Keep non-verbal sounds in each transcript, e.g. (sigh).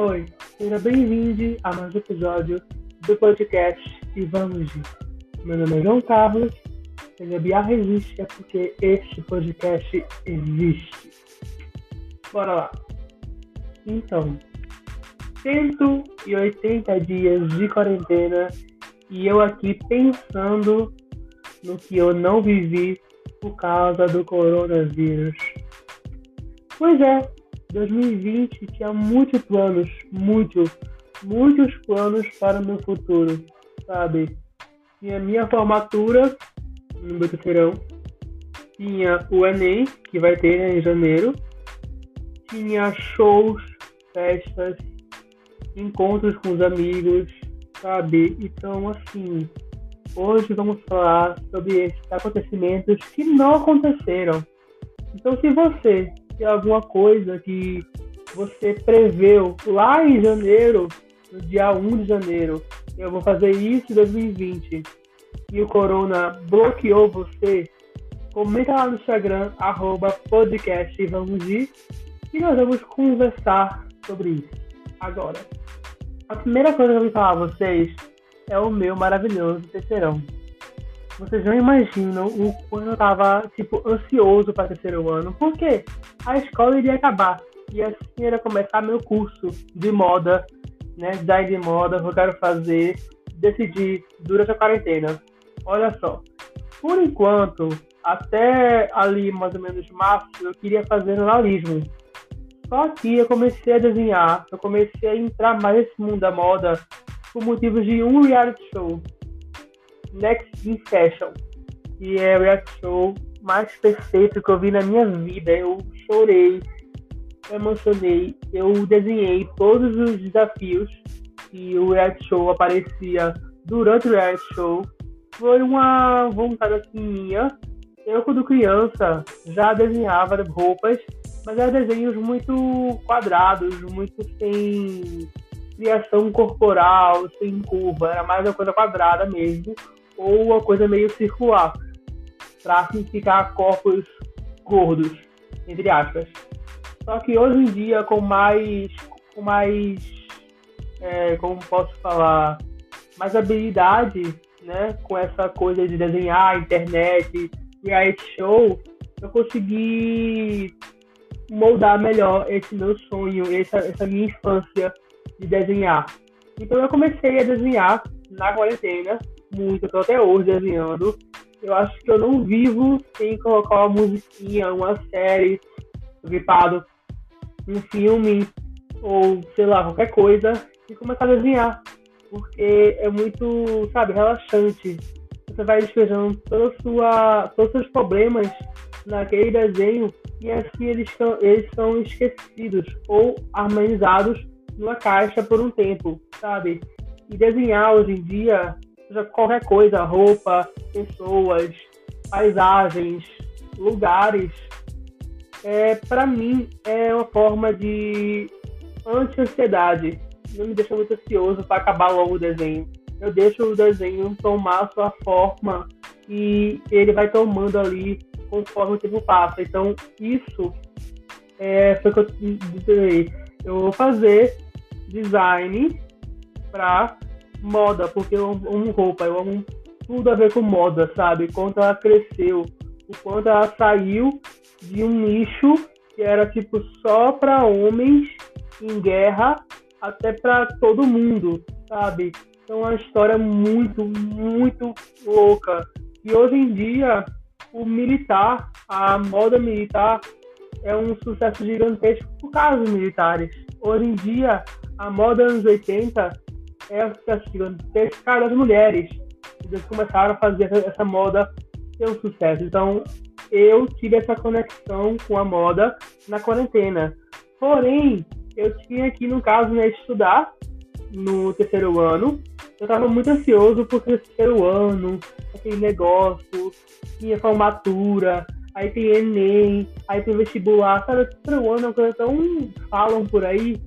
Oi, seja bem-vindo a mais um episódio do podcast E Vamos de. Meu nome é João Carlos, ele é Bia Resiste, é porque este podcast existe. Bora lá. Então, 180 dias de quarentena e eu aqui pensando no que eu não vivi por causa do coronavírus. Pois é, 2020 tinha muitos planos, muitos, muitos planos para o meu futuro, sabe? Tinha minha formatura no terceirão, tinha o Enem, que vai ter em janeiro, tinha shows, festas, encontros com os amigos, sabe? Então, assim, hoje vamos falar sobre esses acontecimentos que não aconteceram. Então, se você alguma coisa que você preveu lá em janeiro, no dia 1 de janeiro, eu vou fazer isso em 2020, e o Corona bloqueou você, comenta lá no Instagram, arroba podcast vamos ir, e nós vamos conversar sobre isso agora. A primeira coisa que eu vou falar a vocês é o meu maravilhoso terceirão. Vocês não imaginam o quanto eu tava, tipo, ansioso para terceiro ano, porque a escola iria acabar e assim era começar meu curso de moda, né, design de moda, que eu quero fazer, decidir durante a quarentena. Olha só, por enquanto, até ali mais ou menos março, eu queria fazer jornalismo. Só que eu comecei a desenhar, eu comecei a entrar mais nesse mundo da moda por motivos de um reality show, Next in Fashion, que é o reality show mais perfeito que eu vi na minha vida. Eu chorei, emocionei, eu desenhei todos os desafios que o reality show aparecia durante o reality show. Foi uma vontade assim minha. Eu, quando criança, já desenhava roupas mas eram desenhos muito quadrados, muito sem criação corporal, sem curva, era mais uma coisa quadrada mesmo, ou uma coisa meio circular, para ficar corpos gordos, entre aspas. Só que hoje em dia, com mais, com mais, é, como posso falar, mais habilidade, né, com essa coisa de desenhar, internet, reality show, eu consegui moldar melhor esse meu sonho, essa, essa minha infância de desenhar. Então eu comecei a desenhar na quarentena, muito, estou até hoje desenhando. Eu acho que eu não vivo sem colocar uma musiquinha, uma série, gripado, um filme, ou sei lá, qualquer coisa, e começar a desenhar. Porque é muito, sabe, relaxante. Você vai despejando toda sua, todos os seus problemas naquele desenho e assim eles são, eles são esquecidos ou harmonizados numa caixa por um tempo, sabe? E desenhar hoje em dia, qualquer coisa, roupa, pessoas, paisagens, lugares, é, para mim é uma forma de anti-ansiedade. Não me deixa muito ansioso para acabar logo o desenho. Eu deixo o desenho tomar sua forma e ele vai tomando ali conforme o tempo passa. Então, isso é, foi o que eu disse. Eu vou fazer design para moda, porque eu amo roupa, eu amo tudo a ver com moda, sabe? Quanto ela cresceu, o quanto ela saiu de um nicho que era tipo só para homens em guerra até para todo mundo, sabe? Então é uma história muito, muito louca. E hoje em dia o militar, a moda militar é um sucesso gigantesco por causa dos militares. Hoje em dia, a moda anos 80 é gigantesco por causa das mulheres. Eles começaram a fazer essa moda ter um sucesso. Então, eu tive essa conexão com a moda na quarentena. Porém, eu tinha que, no caso, né, estudar no terceiro ano. Eu estava muito ansioso porque o terceiro ano, aquele negócio, tinha formatura, aí tem Enem, aí tem vestibular, sabe? O terceiro ano é uma coisa tão. falam por aí,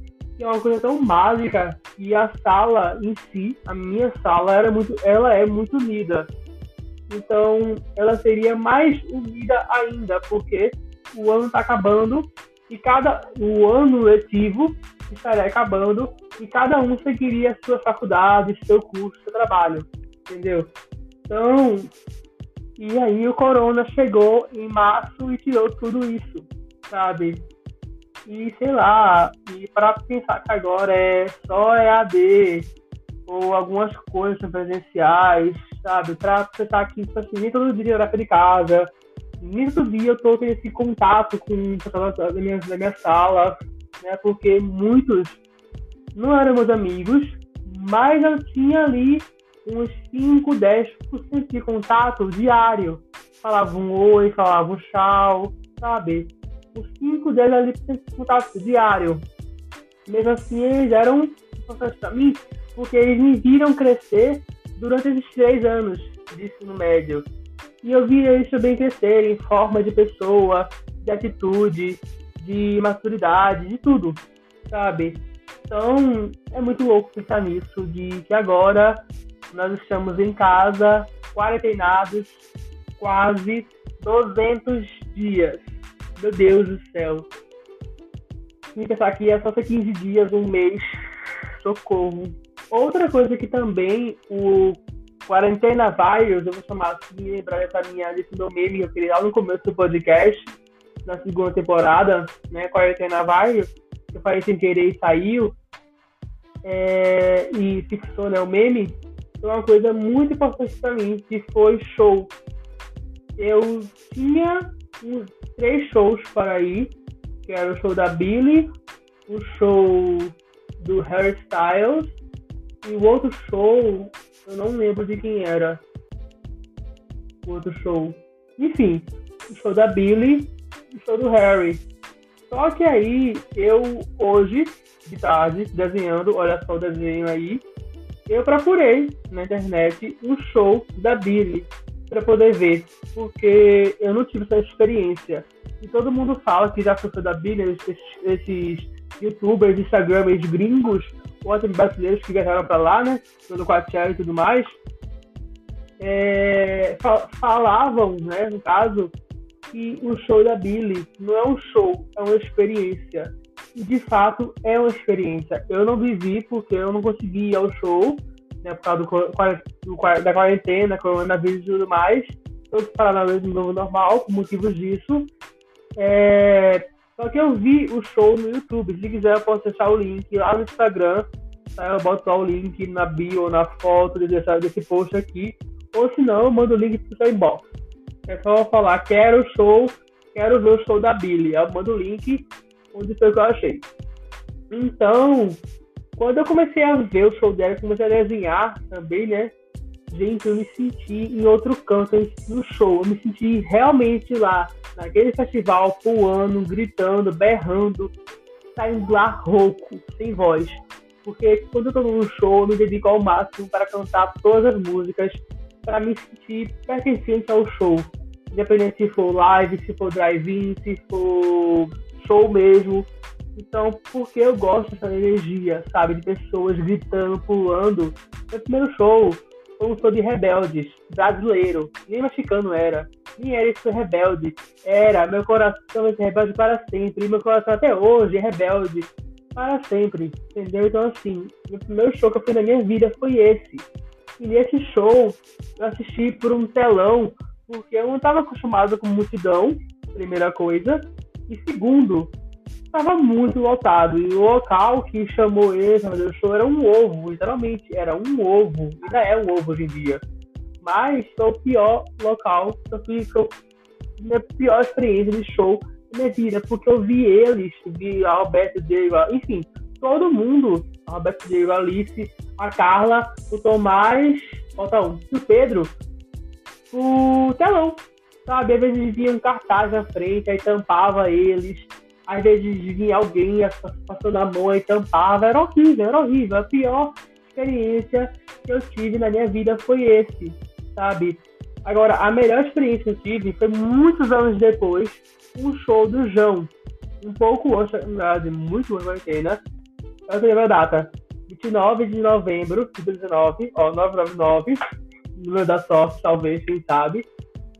é uma coisa tão básica. E a sala em si, a minha sala, era muito, ela é muito unida. Então, ela seria mais unida ainda, porque o ano está acabando e cada o ano letivo estaria acabando e cada um seguiria sua faculdade, seu curso, seu trabalho, entendeu? Então, e aí o corona chegou em março e tirou tudo isso, sabe? E sei lá, e para pensar que agora é só EAD ou algumas coisas presenciais, sabe? Para pensar que tipo assim, nem todo dia eu era de casa, nem todo dia eu tô tendo esse contato com pessoas da minha, da minha sala, né? Porque muitos não eram meus amigos, mas eu tinha ali uns 5, 10% de contato diário. Falava um oi, falava um tchau, sabe? Os 5, 10 ali de contato diário. Mesmo assim, eles eram importantes para mim, porque eles me viram crescer durante esses três anos de ensino médio. E eu via eles também crescer em forma de pessoa, de atitude, de maturidade, de tudo, sabe? Então, é muito louco pensar nisso, de que agora nós estamos em casa, quarentenados, quase 200 dias. Meu Deus do céu. E pensar que é só ser 15 dias, um mês. Socorro. Outra coisa que também o Quarentena Virus, eu vou chamar assim, lembrar dessa minha, desse meu meme que eu queria lá no começo do podcast, na segunda temporada, né? Quarentena Virus, que eu falei sem querer e saiu. É, e fixou né, o meme foi uma coisa muito importante para mim, que foi show. Eu tinha uns três shows para ir, que era o show da Billy, o show do Harry Styles e o outro show, eu não lembro de quem era. O outro show. Enfim, o show da Billy e o show do Harry. Só que aí, eu hoje, de tarde, desenhando, olha só o desenho aí, eu procurei na internet um show da Billy para poder ver, porque eu não tive essa experiência. E todo mundo fala que já foi da Billy, esses, esses youtubers, instagramers gringos, ou até brasileiros que viajaram para lá, né, pelo Coachella e tudo mais, é, falavam, né, no caso, que o show da Billy não é um show, é uma experiência de fato é uma experiência. Eu não vivi porque eu não consegui ir ao show, né, por causa do, do, da quarentena, coronavírus e tudo mais. Todos pararam no novo normal, por motivos disso. É, só que eu vi o show no YouTube. Se quiser, eu posso deixar o link lá no Instagram. Tá? Eu boto lá o link na bio, na foto desse, desse post aqui. Ou se não, eu mando o link pro seu inbox. É só falar, quero o show, quero ver o show da Billy. Eu mando o link, onde foi que eu achei. Então, quando eu comecei a ver o show dela, comecei a desenhar também, né? Gente, eu me senti em outro canto no show. Eu me senti realmente lá, naquele festival, pulando, gritando, berrando, saindo lá rouco, sem voz. Porque quando eu tô num show, eu me dedico ao máximo para cantar todas as músicas, para me sentir pertencente ao show. Independente se for live, se for drive-in, se for show mesmo. Então, porque eu gosto dessa energia, sabe? De pessoas gritando, pulando. Meu primeiro show foi um show de rebeldes, brasileiro. Nem mexicano era. Nem era isso rebelde. Era, meu coração vai ser rebelde para sempre. E meu coração até hoje é rebelde para sempre. Entendeu? Então, assim, o primeiro show que eu fui na minha vida foi esse. E nesse show, eu assisti por um telão, porque eu não estava acostumado com multidão, primeira coisa. E segundo, estava muito lotado. E o local que chamou para fazer o show era um ovo, literalmente, era um ovo. Ainda é um ovo hoje em dia. Mas foi o pior local que eu fiz, minha pior experiência de show da minha vida, porque eu vi eles, vi a Alberto Diego, enfim, todo mundo, a Alberto Diego, a Alice, a Carla, o Tomás, falta um, o Pedro, o telão, sabe? Às vezes vinha um cartaz na frente, aí tampava eles, às vezes vinha alguém passando a mão e tampava, era horrível, era horrível. A pior experiência que eu tive na minha vida foi esse, sabe? Agora, a melhor experiência que eu tive foi muitos anos depois, um show do João. Um pouco antes, muito antes da quarentena. Lembro a data. 29 de novembro de 2019, ó, 999, número da sorte, talvez, quem sabe.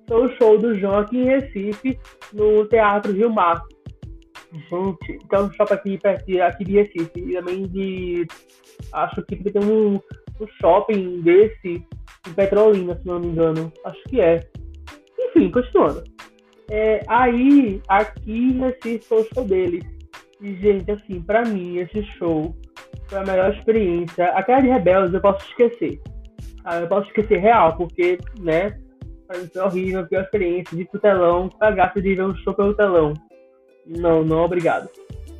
Foi o show do João aqui em Recife, no Teatro Rio Mar. Gente, tem um shopping aqui perto aqui de Recife. E também de. Acho que tem um, um shopping desse em Petrolina, se não me engano. Acho que é. Enfim, continuando. É, aí, aqui em Recife foi o show deles. E, gente, assim, pra mim, esse show foi a melhor experiência. Aquela de Rebeldes eu posso esquecer. Ah, eu posso esquecer real, porque, né, foi horrível, pior experiência de telão, a graça de ver um show pelo telão. Não, não, obrigado.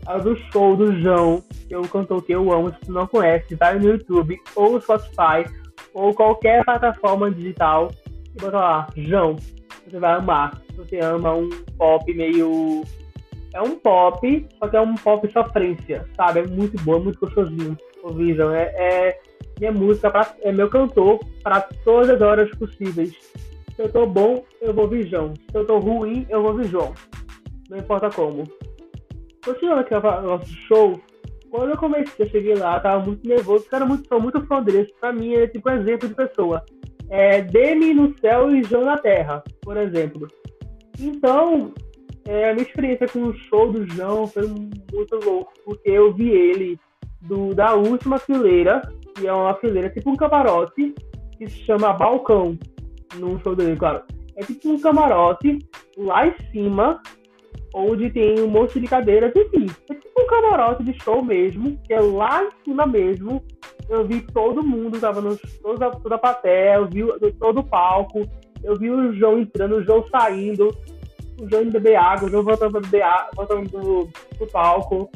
A do show do João, que é um cantor que eu amo, se tu não conhece, vai no YouTube, ou Spotify, ou qualquer plataforma digital, e bota lá, João. Você vai amar. Você ama um pop meio. É um pop, só que é um pop sofrência, sabe? É muito bom, é muito gostosinho. O Vision é, é minha música, pra, é meu cantor para todas as horas possíveis. Se eu tô bom, eu vou Vision. Se eu tô ruim, eu vou Vision não importa como. Continuando aqui o nosso show, quando eu comecei, eu cheguei lá, tava muito nervoso, cara, muito, sou muito fã deles. Pra mim, é tipo um exemplo de pessoa. É Demi no céu e João na terra, por exemplo. Então, é, a minha experiência com o show do João foi muito louco, porque eu vi ele do, da última fileira, que é uma fileira tipo um camarote, que se chama Balcão, num show dele, claro. É tipo um camarote lá em cima, onde tem um monte de cadeiras, enfim, é tipo um camarote de show mesmo, que é lá em cima mesmo. Eu vi todo mundo, tava no, toda, toda a plateia, eu vi todo o palco, eu vi o João entrando, o João saindo, o João indo beber água, o João voltando beber voltando do, do palco.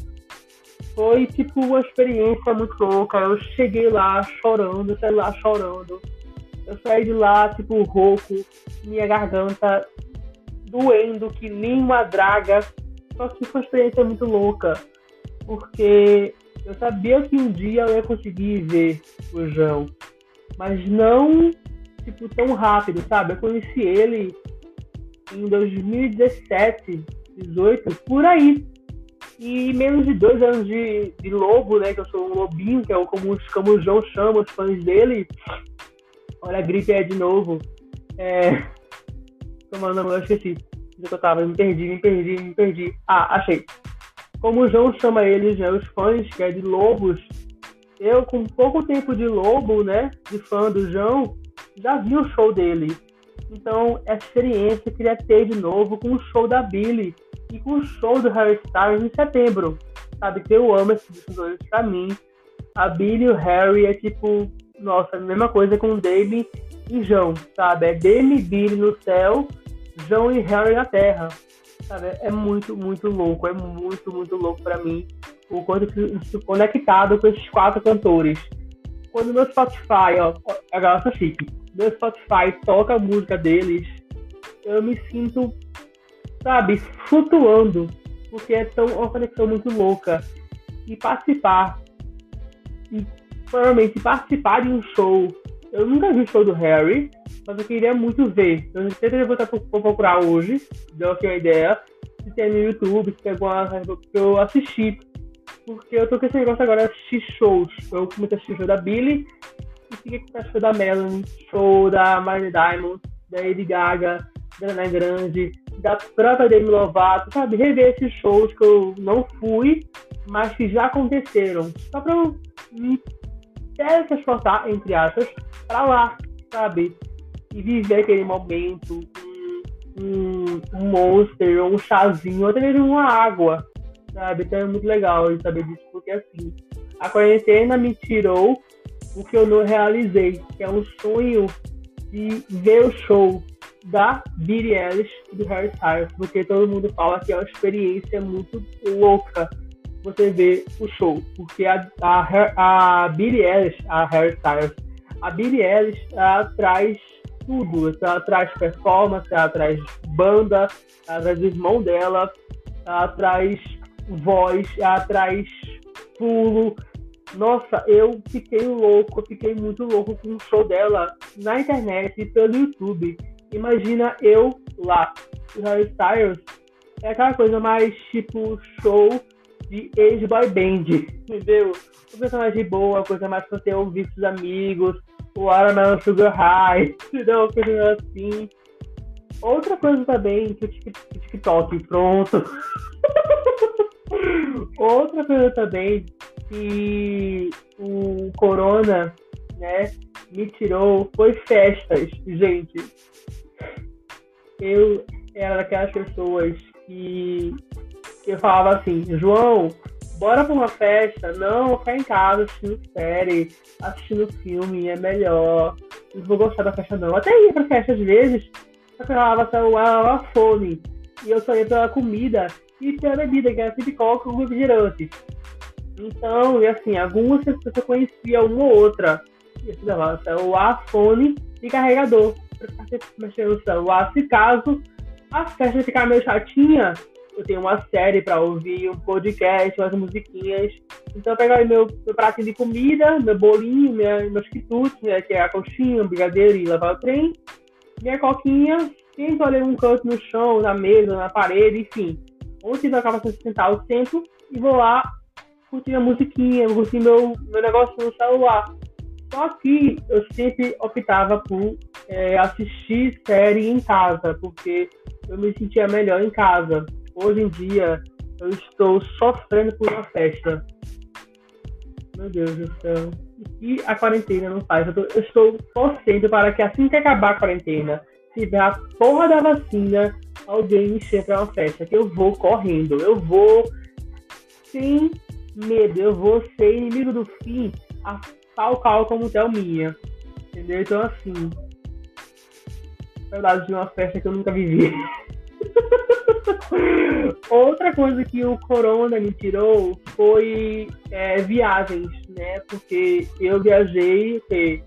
Foi tipo uma experiência muito louca. Eu cheguei lá chorando, saí lá chorando. Eu saí de lá, tipo, rouco, minha garganta doendo que nem uma draga. Só que foi uma experiência muito louca, porque eu sabia que um dia eu ia conseguir ver o João, mas não tipo tão rápido, sabe? Eu conheci ele em 2017, 18, por aí. E menos de dois anos de, de lobo, né? Que eu sou um lobinho, que é como, como o João chama os fãs dele. Olha, a gripe é de novo. É, (laughs) Tomando, eu esqueci. Eu tava? Me perdi, me perdi, me perdi. Ah, achei. Como o João chama eles, né, os fãs, que é de lobos, eu, com pouco tempo de lobo, né, de fã do João, já vi o show dele. Então, essa experiência eu queria ter de novo com o show da Billy e com o show do Harry Styles em setembro. Sabe que eu amo esses dois pra mim. A Billy e o Harry é tipo, nossa, a mesma coisa com o Dave e João, sabe? É Demi Billy no céu, João e Harry na terra. Sabe? É muito, muito louco. É muito, muito louco para mim o quanto isso conectado com esses quatro cantores. Quando meu Spotify, ó, agora tá chique, meu Spotify toca a música deles, eu me sinto, sabe, flutuando, porque é tão uma conexão muito louca. E participar, e provavelmente participar de um show eu nunca vi show do Harry, mas eu queria muito ver. Eu tentei voltar pra procurar hoje, deu aqui uma ideia. Se tem no YouTube, se tem alguma que eu assisti. Porque eu tô com esse negócio agora de assistir shows. Eu comecei a assistir show da Billy e fiquei com show da Melanie, show da Miley Diamond, da Lady Gaga, da Ana Grande, da própria Demi Lovato, sabe? Rever esses shows que eu não fui, mas que já aconteceram. Só pra eu me teletransportar, entre aspas, para lá, sabe? E viver aquele momento, um, um monster, um chazinho, até mesmo uma água, sabe? Então é muito legal saber disso, porque assim, a quarentena me tirou o que eu não realizei, que é um sonho de ver o show da Billie Eilish e do Harry Styles, porque todo mundo fala que é uma experiência muito louca você ver o show, porque a, a, a Billie Eilish, a Harry Styles, a Billie Eilish ela traz tudo, ela traz performance, ela traz banda, ela traz o irmão dela, ela traz voz, ela traz pulo. Nossa, eu fiquei louco, eu fiquei muito louco com o show dela na internet e pelo YouTube. Imagina eu lá, o Harry Styles, é aquela coisa mais tipo show de ex-boy band, entendeu? Mais de boa, coisa mais pra você ouvir os amigos, o Watermelon Sugar High, (laughs) entendeu? Coisa assim. Outra coisa também que o TikTok, pronto. (laughs) outra coisa também que o corona, né, me tirou foi festas, gente. Eu era daquelas pessoas que eu falava assim, João, bora pra uma festa? Não, ficar em casa assistindo série, assistindo filme, é melhor. Não vou gostar da festa não. Até ia pra festa às vezes, só que eu falava celular, fone. E eu só ia pela comida e pela bebida, que era sempre coca com refrigerante. Então, e assim, algumas pessoas eu conhecia uma ou outra. E assim, levava celular, fone e carregador. Pra ficar mexendo no celular. Se caso a festa ficar meio chatinha, eu tenho uma série para ouvir, um podcast, umas musiquinhas. Então eu pego meu, meu pratinho de comida, meu bolinho, minha, meus quitutes, né, que é a coxinha, o brigadeiro e levar o trem, minha coquinha, tento ali um canto no chão, na mesa, na parede, enfim. Onde eu acaba de sentar, eu sento e vou lá curtir a musiquinha, curtir meu, meu negócio no celular. Só que eu sempre optava por é, assistir série em casa, porque eu me sentia melhor em casa. Hoje em dia, eu estou sofrendo por uma festa. Meu Deus do céu. E a quarentena não faz? Eu, tô, eu estou torcendo para que assim que acabar a quarentena, se tiver a porra da vacina, alguém me chame para uma festa, que eu vou correndo. Eu vou sem medo. Eu vou ser inimigo do fim, a tal qual como Thelminha. Entendeu? Então, assim. Saudade de uma festa que eu nunca vivi. (laughs) (laughs) Outra coisa que o corona me tirou foi é, viagens, né? Porque eu viajei sei,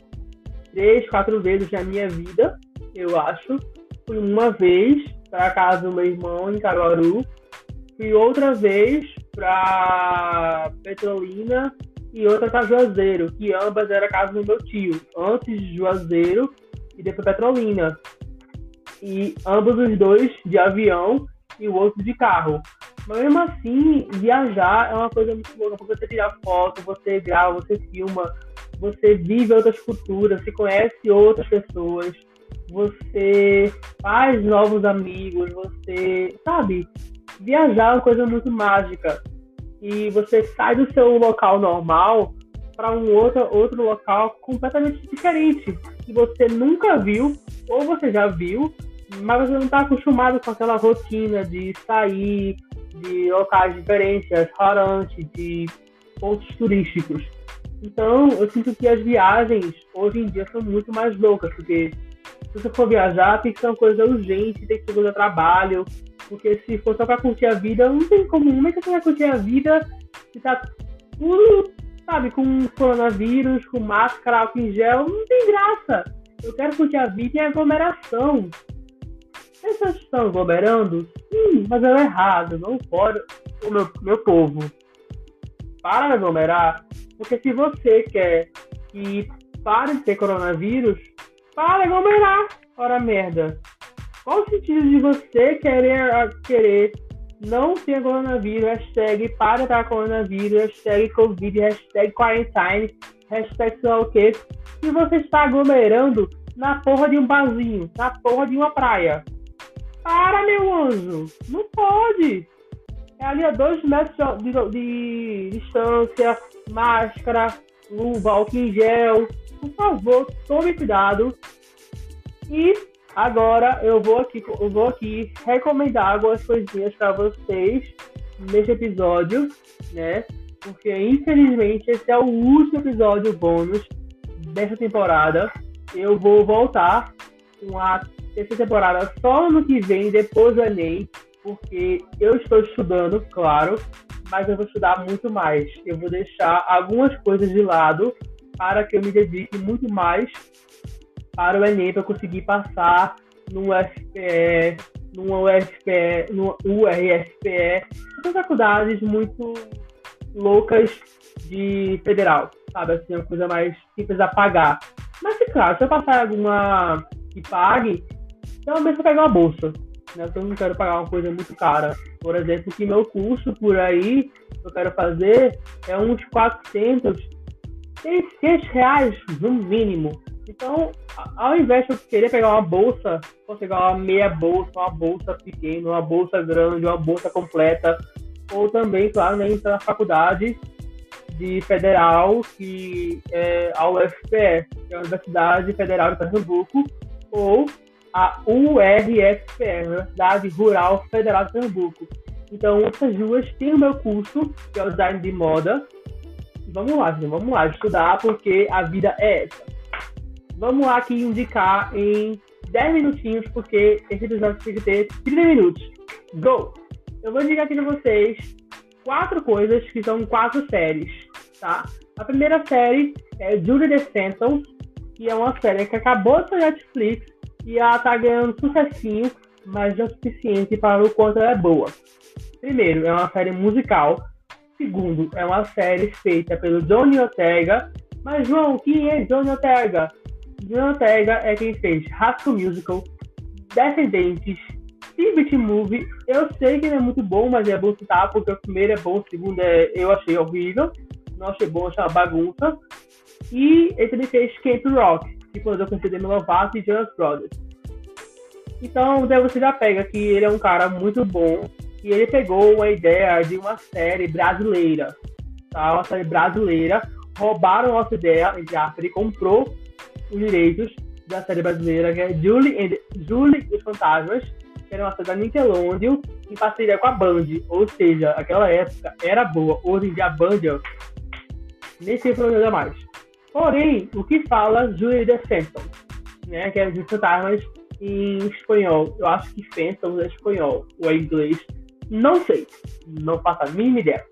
três, quatro vezes na minha vida, eu acho. Fui uma vez para casa do meu irmão em Caruaru, fui outra vez para Petrolina e outra para Juazeiro, que ambas eram a casa do meu tio, antes de Juazeiro e depois Petrolina. E ambos os dois de avião e o outro de carro. Mas mesmo assim, viajar é uma coisa muito louca, porque você tirar foto, você grava, você filma, você vive outras culturas, você conhece outras pessoas, você faz novos amigos, você, sabe? Viajar é uma coisa muito mágica. E você sai do seu local normal para um outro, outro local completamente diferente, que você nunca viu, ou você já viu, mas você não está acostumado com aquela rotina de sair, de locais diferentes, restaurantes, de pontos turísticos. Então, eu sinto que as viagens hoje em dia são muito mais loucas, porque se você for viajar, tem que ser uma coisa urgente, tem que ser coisa trabalho, porque se for só para curtir a vida, não tem como. Como é que você vai curtir a vida se tá tudo, sabe, com coronavírus, com máscara, álcool em gel? Não tem graça. Eu quero curtir a vida em aglomeração. Vocês estão aglomerando? Sim, mas é errado. Não pode. O meu, meu povo, para de aglomerar, porque se você quer que pare de ter coronavírus, para de aglomerar. Ora merda. Qual o sentido de você querer, querer não ter coronavírus, hashtag para dar coronavírus, hashtag Covid, hashtag quarantine, hashtag lá o quê, se você está aglomerando na porra de um barzinho, na porra de uma praia? Para, meu anjo! Não pode! É ali a dois metros de, de, de distância, máscara, luva, álcool em gel. Por favor, tome cuidado. E agora eu vou aqui, eu vou aqui recomendar algumas coisinhas para vocês neste episódio, né? Porque infelizmente esse é o último episódio bônus dessa temporada. Eu vou voltar com a essa temporada só ano que vem, depois do Enem, porque eu estou estudando, claro, mas eu vou estudar muito mais. Eu vou deixar algumas coisas de lado para que eu me dedique muito mais para o Enem, para conseguir passar no UFPE, no UFPE, no URSPE, são faculdades muito loucas de federal, sabe? Assim, uma coisa mais simples a pagar. Mas, claro, se eu passar alguma que pague, então, mesmo pegar uma bolsa. Né? Eu não quero pagar uma coisa muito cara. Por exemplo, que meu curso por aí, eu quero fazer, é uns 400, 600 reais no mínimo. Então, ao invés de eu querer pegar uma bolsa, vou pegar uma meia bolsa, uma bolsa pequena, uma bolsa grande, uma bolsa completa, ou também, claro, né, entrar na faculdade de federal, que é a UFPE, que é a Universidade Federal de Pernambuco, ou a URFPE, Universidade Rural Federal de Pernambuco. Então, essas duas têm o meu curso, que é o design de moda. Vamos lá, gente, vamos lá estudar, porque a vida é essa. Vamos lá aqui indicar em 10 minutinhos, porque esse episódio tem que ter 30 minutos. Go! Eu vou indicar aqui para vocês quatro coisas que são quatro séries, tá? A primeira série é Julie the Phantom, que é uma série que acabou de sair Netflix e ela tá ganhando sucessinho, mas não é suficiente para o quanto ela é boa. Primeiro, é uma série musical. Segundo, é uma série feita pelo Johnny Ortega. Mas, João, quem é Johnny Ortega? Johnny Ortega é quem fez Rascal Musical, Descendentes, Teen Movie. Eu sei que ele é muito bom, mas é bom citar, porque o primeiro é bom, o segundo é, eu achei horrível. Não achei bom, achei uma bagunça. E ele também fez Camp Rock, que eu conheci Demi Lovato e Jonas Brothers. Então, daí você já pega que ele é um cara muito bom, e ele pegou a ideia de uma série brasileira, tá? Uma série brasileira. Roubaram a nossa ideia, entre ele comprou os direitos da série brasileira, que é Julie, and, Julie e os Fantasmas, que era uma série da Nickelodeon, em parceria com a Band. Ou seja, aquela época era boa. Hoje em dia a Band nem sei problema mais. Porém, o que fala Julie the Phantom, né? Que é os fantasmas em espanhol. Eu acho que Phantom é espanhol, ou é inglês. Não sei, não faço a mínima ideia.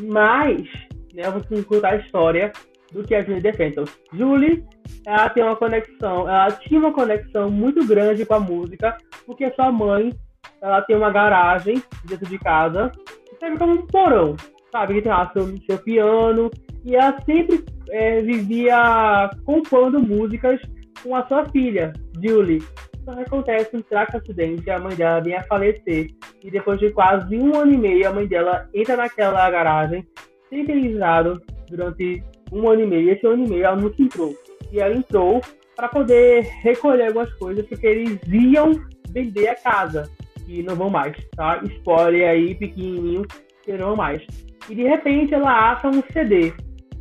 Mas, né, eu vou contar a história do que é a Julie Defentos. Julie, ela tem uma conexão, ela tinha uma conexão muito grande com a música, porque sua mãe, ela tem uma garagem dentro de casa, sempre como um porão, sabe? Que tem lá seu, piano, e ela sempre é, vivia compondo músicas com a sua filha, Julie. Só que acontece um trágico acidente, a mãe dela vem a falecer. E depois de quase um ano e meio, a mãe dela entra naquela garagem, sem ter livrado durante um ano e meio. Esse ano e meio ela nunca entrou. E ela entrou para poder recolher algumas coisas, porque eles iam vender a casa. E não vão mais, tá? Spoiler aí, pequenininho, que não vão mais. E de repente ela acha um CD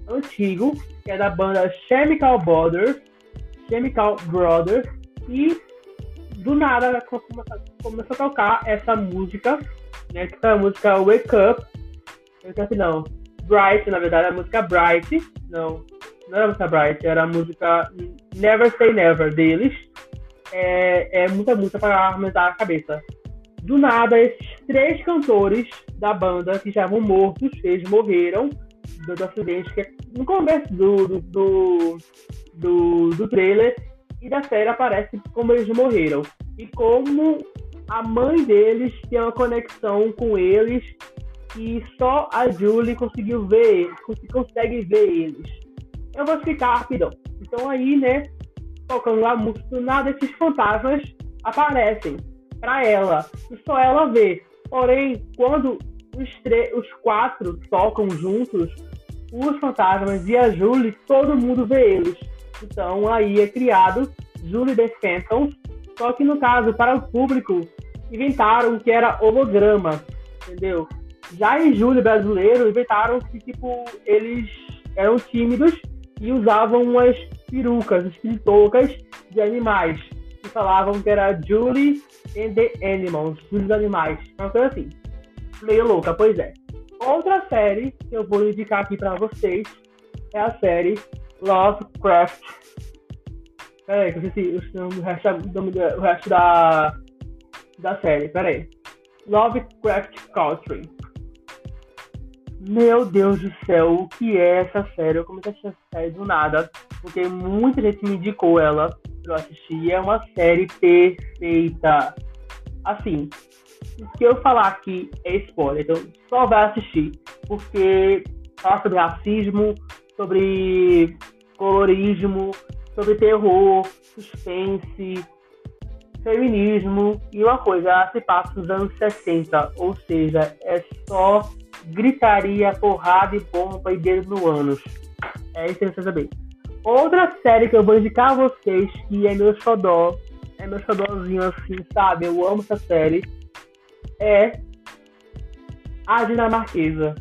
antigo, que é da banda Chemical Brothers, Chemical Brothers, e do nada começou a tocar essa música, né? Que foi a música Wake Up. Wake Up não. Bright, na verdade, a música Bright. Não, não era a música Bright, era a música Never Say Never deles. É, é muita música para aumentar a cabeça. Do nada, esses três cantores da banda que estavam mortos, eles morreram do, do acidente, que é no começo do, do, do, do, do trailer, e da série aparece como eles morreram. E como a mãe deles tem uma conexão com eles e só a Julie conseguiu ver, consegue ver eles. Eu vou explicar rapidão. Então aí, né, tocando lá música, do nada esses fantasmas aparecem para ela. E só ela vê. Porém, quando os, os quatro tocam juntos, os fantasmas e a Julie, todo mundo vê eles. Então aí é criado Julie the Phantom, só que no caso, para o público, inventaram que era holograma, entendeu? Já em Julie brasileiro, inventaram que, tipo, eles eram tímidos e usavam umas perucas, espiritucas de animais. E falavam que era Julie and the Animals, dos animais. Uma coisa assim. Meio louca, pois é. Outra série que eu vou indicar aqui para vocês é a série Lovecraft Peraí, que eu esqueci o resto, da, o resto da, da série. Peraí. Lovecraft Country. Meu Deus do céu, o que é essa série? Eu comecei a assistir essa série do nada, porque muita gente me indicou ela pra eu assistir. É uma série perfeita. Assim, que eu falar aqui é spoiler, então só vai assistir, porque fala sobre racismo, sobre colorismo, sobre terror, suspense, feminismo e uma coisa, se passa nos anos 60, ou seja, é só gritaria, porrada e bomba e dedo no ânus. É interessante saber. Outra série que eu vou indicar a vocês, que é meu xodó, é meu xodózinho assim, sabe? Eu amo essa série, é a dinamarquesa.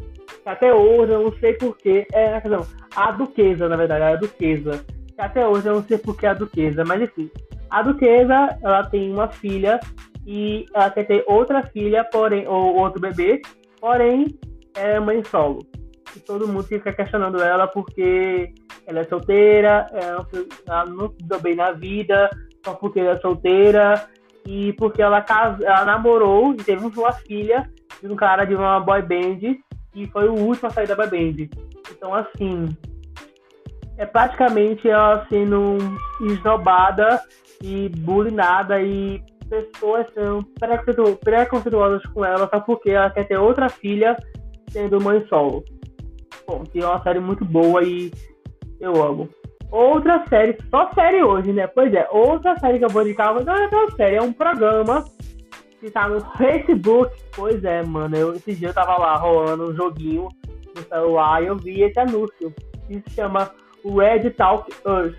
Até hoje eu não sei porquê. É, não, a duquesa, na verdade, a duquesa. Até hoje eu não sei porquê a duquesa, mas enfim. A duquesa, ela tem uma filha e ela quer ter outra filha, porém, ou outro bebê, porém é mãe solo. E todo mundo fica questionando ela porque ela é solteira, ela não se deu bem na vida, só porque ela é solteira, e porque ela, cas... ela namorou e teve uma filha de um cara de uma boy band, e foi o último a sair da boy band. Então, assim, é praticamente ela sendo esnobada e bulinada e pessoas são preconceituosas com ela só porque ela quer ter outra filha sendo mãe solo. Bom, que é uma série muito boa e eu amo. Outra série, só série hoje, né? Pois é, outra série que eu vou indicar, não é uma série, é um programa que tá no Facebook. Pois é, mano, eu, esse dia eu tava lá rolando um joguinho no celular e eu vi esse anúncio que se chama Red Talk Earth.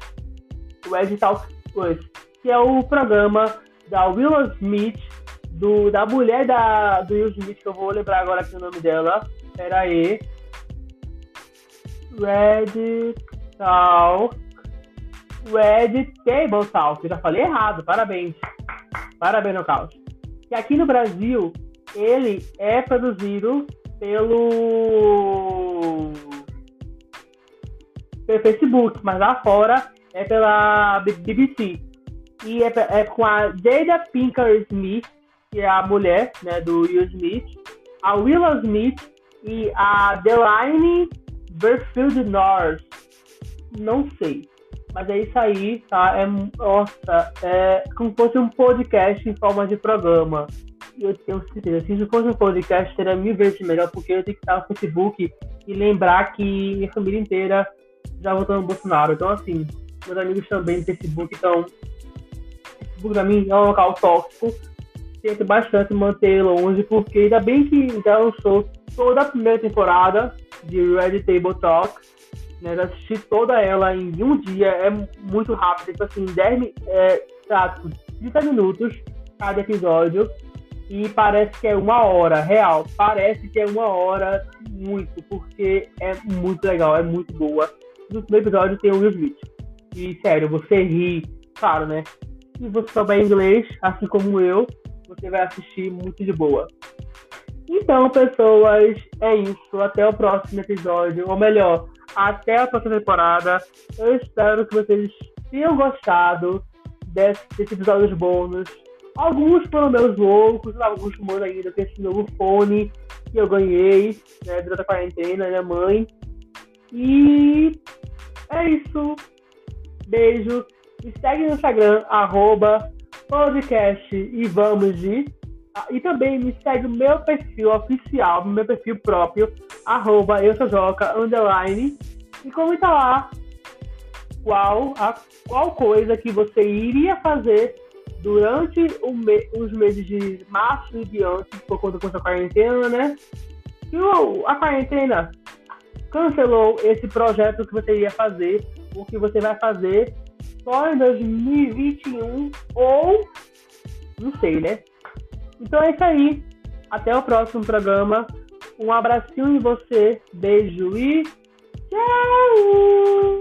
Red Talk Earth, que é o programa da Willow Smith, do, da mulher da, do Will Smith, que eu vou lembrar agora aqui o nome dela. Pera aí. Red Talk. Red Table Talk. Eu já falei errado, parabéns. Parabéns, no caos. E aqui no Brasil, ele é produzido pelo pelo Facebook, mas lá fora é pela BBC. E é, é com a Jada Pinkett Smith, que é a mulher né, do Will Smith, a Willow Smith e a Delaney Berfield North. Não sei. Mas é isso aí, tá? É, nossa, é como se fosse um podcast em forma de programa. Eu tenho certeza, se fosse um podcast, seria mil vezes melhor, porque eu tenho que estar no Facebook e lembrar que minha família inteira já votou no Bolsonaro. Então, assim, meus amigos também no Facebook, então, Facebook pra mim é um local tóxico. Tento bastante manter longe, porque ainda bem que já lançou toda a primeira temporada de Red Table Talk. Né, eu toda ela em um dia, é muito rápido, tipo assim, 10, é, tá, 30 minutos cada episódio e parece que é uma hora, real, parece que é uma hora muito, porque é muito legal, é muito boa. No primeiro episódio tem o Will Smith. E sério, você ri, claro, né? Se você souber inglês, assim como eu, você vai assistir muito de boa. Então, pessoas, é isso. Até o próximo episódio. Ou melhor, até a próxima temporada. Eu espero que vocês tenham gostado desses episódios bônus. Alguns foram meus loucos, alguns foram ainda com esse novo fone que eu ganhei né, durante a quarentena, minha mãe. E é isso. Beijo. Me segue no Instagram, arroba podcast e vamos de. E também me segue no meu perfil oficial, meu perfil próprio, arroba eu sou Joca, underline, e comenta lá qual, a, qual coisa que você iria fazer durante me, os meses de março e diante, por conta da quarentena, né? E o, a quarentena cancelou esse projeto que você ia fazer, o que você vai fazer só em 2021 ou não sei, né? Então é isso aí. Até o próximo programa. Um abracinho em você. Beijo e tchau!